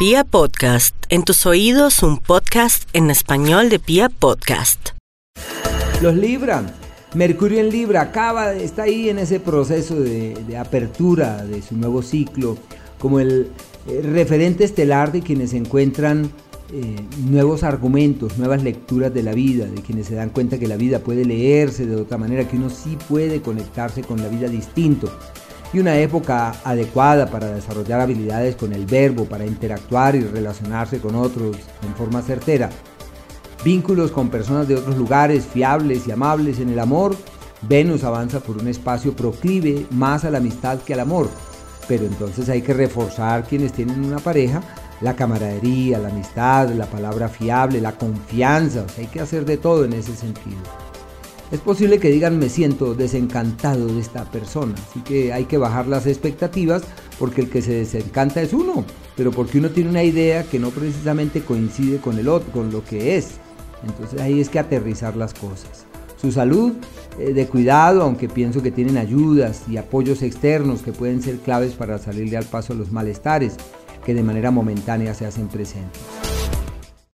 Pia Podcast, en tus oídos un podcast en español de Pia Podcast. Los Libra, Mercurio en Libra acaba, está ahí en ese proceso de, apertura de su nuevo ciclo, como el referente estelar de quienes encuentran eh, nuevos argumentos, nuevas lecturas de la vida, de quienes se dan cuenta que la vida puede leerse de otra manera, que uno sí puede conectarse con la vida distinto y una época adecuada para desarrollar habilidades con el verbo, para interactuar y relacionarse con otros en forma certera. Vínculos con personas de otros lugares fiables y amables en el amor. Venus avanza por un espacio proclive más a la amistad que al amor. Pero entonces hay que reforzar quienes tienen una pareja, la camaradería, la amistad, la palabra fiable, la confianza. hay que hacer de todo en ese sentido. Es posible que digan me siento desencantado de esta persona, así que hay que bajar las expectativas porque el que se desencanta es uno, pero porque uno tiene una idea que no precisamente coincide con el otro, con lo que es. Entonces ahí es que aterrizar las cosas. Su salud eh, de cuidado, aunque pienso que tienen ayudas y apoyos externos que pueden ser claves para salirle al paso a los malestares que de manera momentánea se hacen presentes.